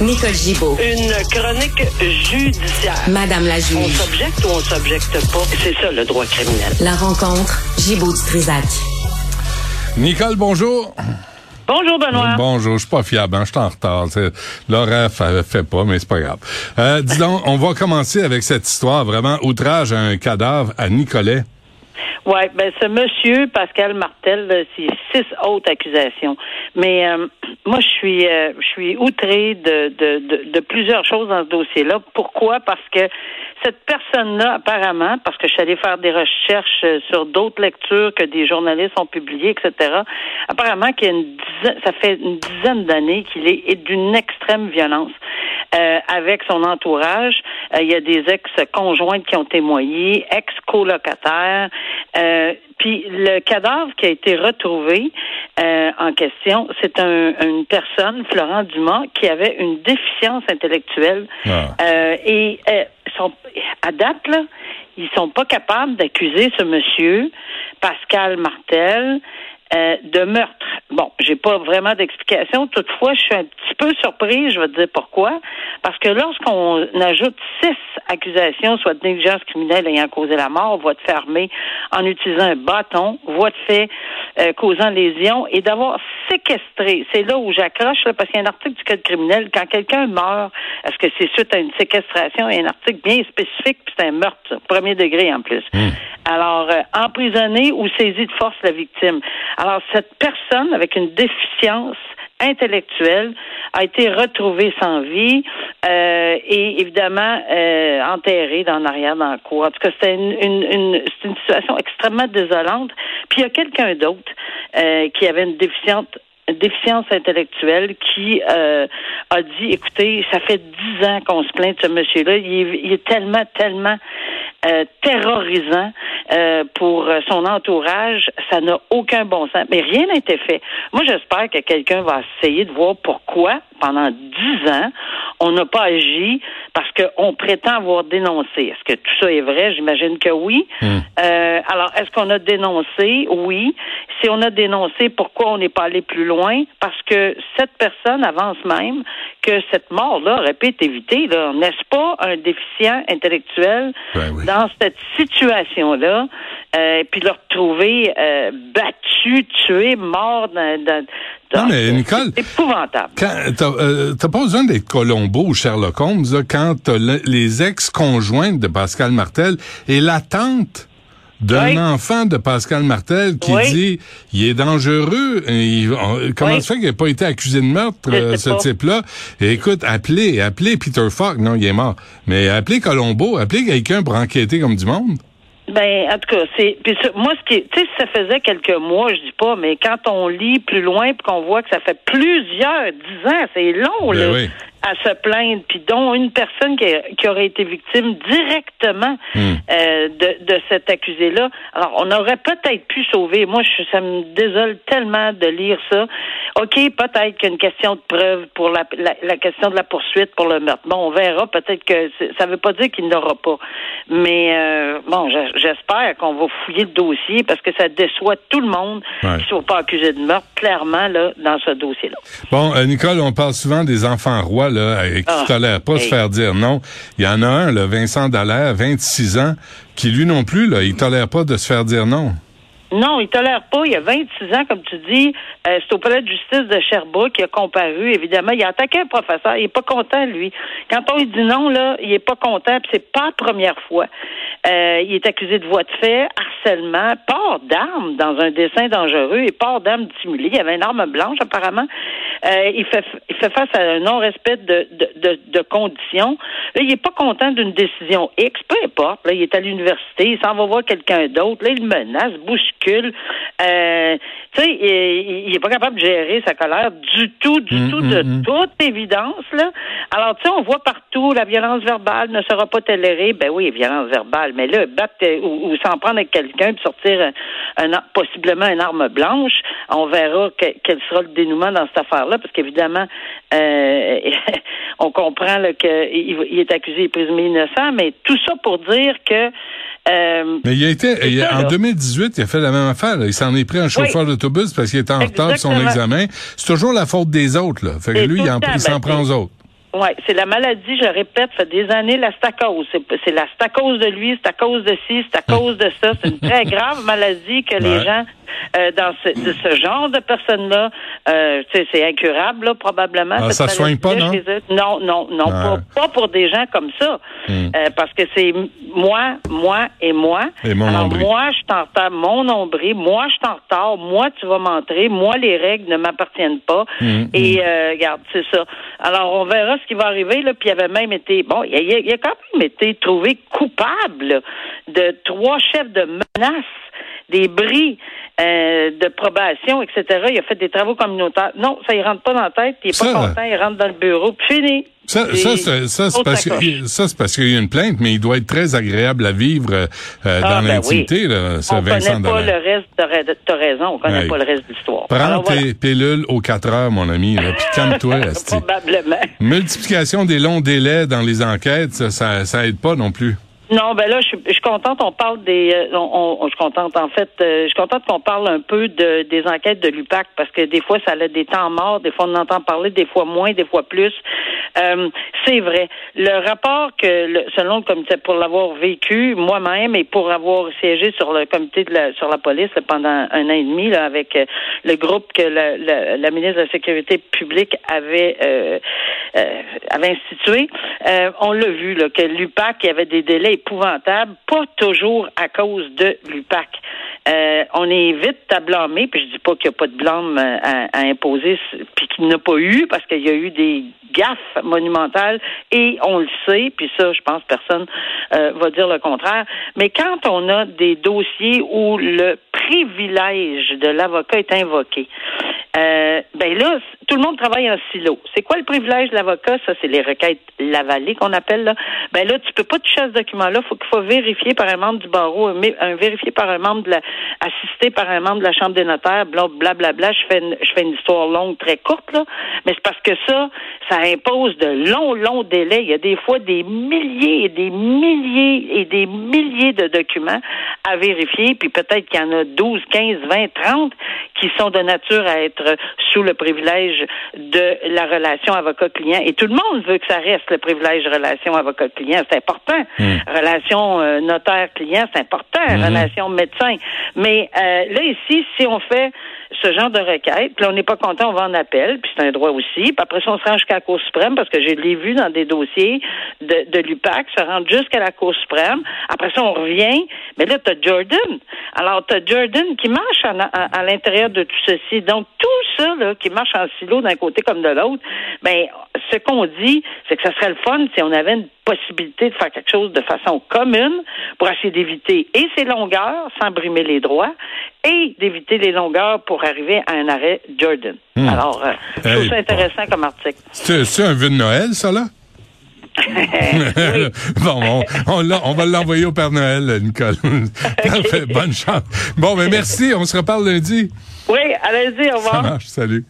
Nicole Gibaud. Une chronique judiciaire. Madame la On juge. s'objecte ou on s'objecte pas? C'est ça le droit criminel. La rencontre Gibaud-Strisac. Nicole, bonjour. Bonjour Benoît. Bonjour, je suis pas fiable, hein, je suis en retard. L'horaire fait, fait pas, mais c'est pas grave. Euh, dis donc, on va commencer avec cette histoire, vraiment, outrage à un cadavre à Nicolet. Oui, ben ce monsieur, Pascal Martel, là, c'est six autres accusations. Mais euh, moi, je suis euh, je suis outrée de, de, de, de plusieurs choses dans ce dossier-là. Pourquoi? Parce que cette personne-là, apparemment, parce que je suis allée faire des recherches euh, sur d'autres lectures que des journalistes ont publiées, etc., apparemment qu'il y a une dizaine, ça fait une dizaine d'années qu'il est d'une extrême violence. Euh, avec son entourage. Euh, il y a des ex-conjointes qui ont témoigné, ex-colocataires. Euh, puis le cadavre qui a été retrouvé euh, en question, c'est un, une personne, Florent Dumas, qui avait une déficience intellectuelle. Ah. Euh, et euh, sont, à date, là, ils sont pas capables d'accuser ce monsieur, Pascal Martel, euh, de meurtre. Bon, j'ai pas vraiment d'explication. Toutefois, je suis un petit peu surprise, je vais te dire pourquoi. Parce que lorsqu'on ajoute six accusations, soit de négligence criminelle ayant causé la mort, voie de fait armée en utilisant un bâton, voie de fait euh, causant lésion, et d'avoir séquestré, c'est là où j'accroche, là, parce qu'il y a un article du Code criminel, quand quelqu'un meurt, est-ce que c'est suite à une séquestration? Il y a un article bien spécifique, puis c'est un meurtre, ça, premier degré en plus. Alors, euh, emprisonné ou saisi de force la victime. Alors, cette personne avec une déficience intellectuelle a été retrouvée sans vie euh, et évidemment euh, enterrée dans l'arrière dans la cour. En tout cas, c'était une, une, une, une situation extrêmement désolante. Puis il y a quelqu'un d'autre euh, qui avait une déficiente une déficience intellectuelle qui euh, a dit écoutez, ça fait dix ans qu'on se plaint de ce monsieur-là. Il il est tellement, tellement euh, terrorisant euh, pour son entourage, ça n'a aucun bon sens. Mais rien n'a été fait. Moi, j'espère que quelqu'un va essayer de voir pourquoi, pendant dix ans, on n'a pas agi parce qu'on prétend avoir dénoncé. Est-ce que tout ça est vrai? J'imagine que oui. Euh, alors, est-ce qu'on a dénoncé? Oui. Si on a dénoncé, pourquoi on n'est pas allé plus loin? Parce que cette personne avance même que cette mort-là aurait pu être évitée. Là. N'est-ce pas un déficient intellectuel Ben oui. dans cette situation-là? Euh, puis le retrouver euh, battu, tué, mort dans... dans Non, mais Nicole, épouvantable. Quand, t'as, euh, t'as pas besoin d'être Colombo ou Sherlock Holmes là, quand le- les ex-conjointes de Pascal Martel et la tante d'un Oui. enfant de Pascal Martel qui Oui. dit il est dangereux. il- on- comment Oui. ça fait qu'il n'a pas été accusé de meurtre, euh, ce type-là? Écoute, appelez, appelez Peter Falk. Non, il est mort. Mais appelez Colombo, appelez quelqu'un pour enquêter comme du monde. Ben, en tout cas, c'est. Puis ça, moi, ce qui, tu sais, ça faisait quelques mois, je dis pas, mais quand on lit plus loin, puis qu'on voit que ça fait plusieurs dix ans, c'est long Ben là, oui. À se plaindre, puis dont une personne qui, qui aurait été victime directement Hmm. euh, de, de cet accusé-là. Alors, on aurait peut-être pu sauver. Moi, je, ça me désole tellement de lire ça. OK, peut-être qu'il y a une question de preuve pour la, la, la question de la poursuite pour le meurtre. Bon, on verra. Peut-être que ça ne veut pas dire qu'il n'aura pas. Mais euh, bon, je- j'espère qu'on va fouiller le dossier parce que ça déçoit tout le monde Ouais. qui ne soit pas accusé de meurtre, clairement, là, dans ce dossier-là. Bon, euh, Nicole, on parle souvent des enfants rois là, qui Ah, tolèrent pas se faire dire non. Il y en a un, là, Vincent Dallaire, 26 ans, qui lui non plus, là, il tolère pas de se faire dire non. Non, il tolère pas. Il y a 26 ans, comme tu dis. Euh, c'est au palais de justice de Sherbrooke qui a comparu. Évidemment, il a attaqué un professeur. Il est pas content, lui. Quand on lui dit non, là, il est pas content. Puis c'est pas la première fois. Euh, il est accusé de voie de fait, harcèlement, port d'armes dans un dessin dangereux et port d'armes dissimulées. Il y avait une arme blanche, apparemment. Euh, il, fait, il fait face à un non-respect de, de, de, conditions. Là, il est pas content d'une décision X, peu importe. Là, il est à l'université, il s'en va voir quelqu'un d'autre. Là, il menace, Euh, tu sais, il, il est pas capable de gérer sa colère du tout, du Mm, tout, mm, de mm. toute évidence. Là. Alors, tu sais, on voit partout la violence verbale ne sera pas tolérée. Ben oui, violence verbale. Mais là, battre euh, ou, ou s'en prendre avec quelqu'un puis sortir un, un possiblement une arme blanche, on verra que- quel sera le dénouement dans cette affaire-là, parce qu'évidemment, euh, on comprend qu'il il est accusé et présumé innocent, mais tout ça pour dire que euh, Mais il a été, C'est il a- ça, en là. 2018, il a fait la même affaire. là. Il s'en est pris un chauffeur d'autobus parce qu'il était en retard de son examen. C'est toujours la faute des autres. Là. Fait que lui, il, en- le temps, il s'en ben, prend aux autres. Ouais, c'est la maladie, je répète, ça fait des années, la stacose. C'est, la stacose de lui, c'est à cause de ci, c'est à cause de ça. C'est une très grave maladie que les gens euh, dans ce, de ce genre de personnes-là, euh, c'est incurable, là, probablement. Ah, ça soigne pas. Non, non, non, Ouais. pas, pas pour des gens comme ça. Hmm. Euh, parce que c'est moi, moi et moi. Et mon Alors, nombril. moi, je suis en retard, mon nombril, moi, je suis en retard, moi, tu vas m'entrer, moi, les règles ne m'appartiennent pas. Hmm, Et, euh, regarde, c'est ça. Alors, on verra ce qui va arriver, là, puis il avait même été, bon, il a, il a quand même été trouvé coupable de trois chefs de menaces, des bris euh, de probation, etc. Il a fait des travaux communautaires. Non, ça, il rentre pas dans la tête, il est Ça- pas content, il rentre dans le bureau, puis fini. Ça, ça, c'est, ça, c'est parce que, ça, c'est parce qu'il y a une plainte, mais il doit être très agréable à vivre euh, Ah, dans ben l'intimité, là, ce on Vincent connaît pas le reste, t'as ra- t'as raison, on connaît Ouais. pas le reste de l'histoire. Prends Alors, voilà. tes pilules aux 4 heures, mon ami, là, puis calme-toi. Probablement. Multiplication des longs délais dans les enquêtes, ça, ça, ça aide pas non plus. Non, ben là, je suis, je suis contente. On parle des, euh, on, on- je suis contente. En fait, euh, je suis contente qu'on parle un peu de des enquêtes de l'UPAC parce que des fois, ça a des temps morts, des fois on en entend parler, des fois moins, des fois plus. Euh, c'est vrai. Le rapport que, le- selon le comité, pour l'avoir vécu moi-même et pour avoir siégé sur le comité de la, sur la police pendant un an et demi là, avec euh, le groupe que la, la- ministre de la Sécurité publique avait euh, avait institué, on l'a vu là, que l'UPAC avait des délais épouvantables, pas toujours à cause de l'UPAC. Euh, on est vite à blâmer, puis je dis pas qu'il n'y a pas de blâme euh, à, imposer, puis qu'il n'y a pas eu, parce qu'il y a eu des gaffes monumentales, et on le sait, puis ça, je pense personne euh, va dire le contraire. Mais quand on a des dossiers où le privilège de l'avocat est invoqué, euh, ben là, tout le monde travaille en silo. C'est quoi le privilège de l'avocat? Ça, c'est les requêtes lavalées qu'on appelle là. Ben là, tu peux pas toucher à ce document-là. Faut qu'il faut vérifier par un membre du barreau, un, un par un membre de la, assisté par un membre de la Chambre des notaires, blablabla. Bla, bla, Je fais une, je fais une histoire longue, très courte, là. Mais c'est parce que ça, ça impose de longs, longs délais. Il y a des fois des milliers et des milliers et des milliers de documents à vérifier, puis peut-être qu'il y en a 12, 15, 20, 30 qui sont de nature à être sous le privilège de la relation avocat-client. Et tout le monde veut que ça reste le privilège relation avocat-client. C'est important. Relation euh, notaire-client, c'est important. Relation médecin. Mais euh, là, ici, si on fait ce genre de requête, puis là, on n'est pas content, on va en appel, puis c'est un droit aussi. Puis après ça, on se rend jusqu'à la Cour suprême, parce que je l'ai vu dans des dossiers de, de l'UPAC, se rendre jusqu'à la Cour suprême. Après ça, on revient. Mais là, tu as Jordan. Alors, tu as Jordan qui marche à, à l'intérieur de tout ceci. Donc, tout ça, là, qui marche en silo d'un côté comme de l'autre, ben, ce qu'on dit, c'est que ça serait le fun si on avait une possibilité de faire quelque chose de façon commune pour essayer d'éviter et ces longueurs sans brimer les droits et d'éviter les longueurs pour arriver à un arrêt Jordan. Hmm. Alors, euh, je trouve ça intéressant comme article. C'est, un vœu de Noël, ça, là? bon, on, on, l'a- on va l'envoyer au Père Noël, Nicole. Parfait, bonne chance. Bon, ben merci, on se reparle lundi. Oui, allez-y, au Ça revoir. marche, salut.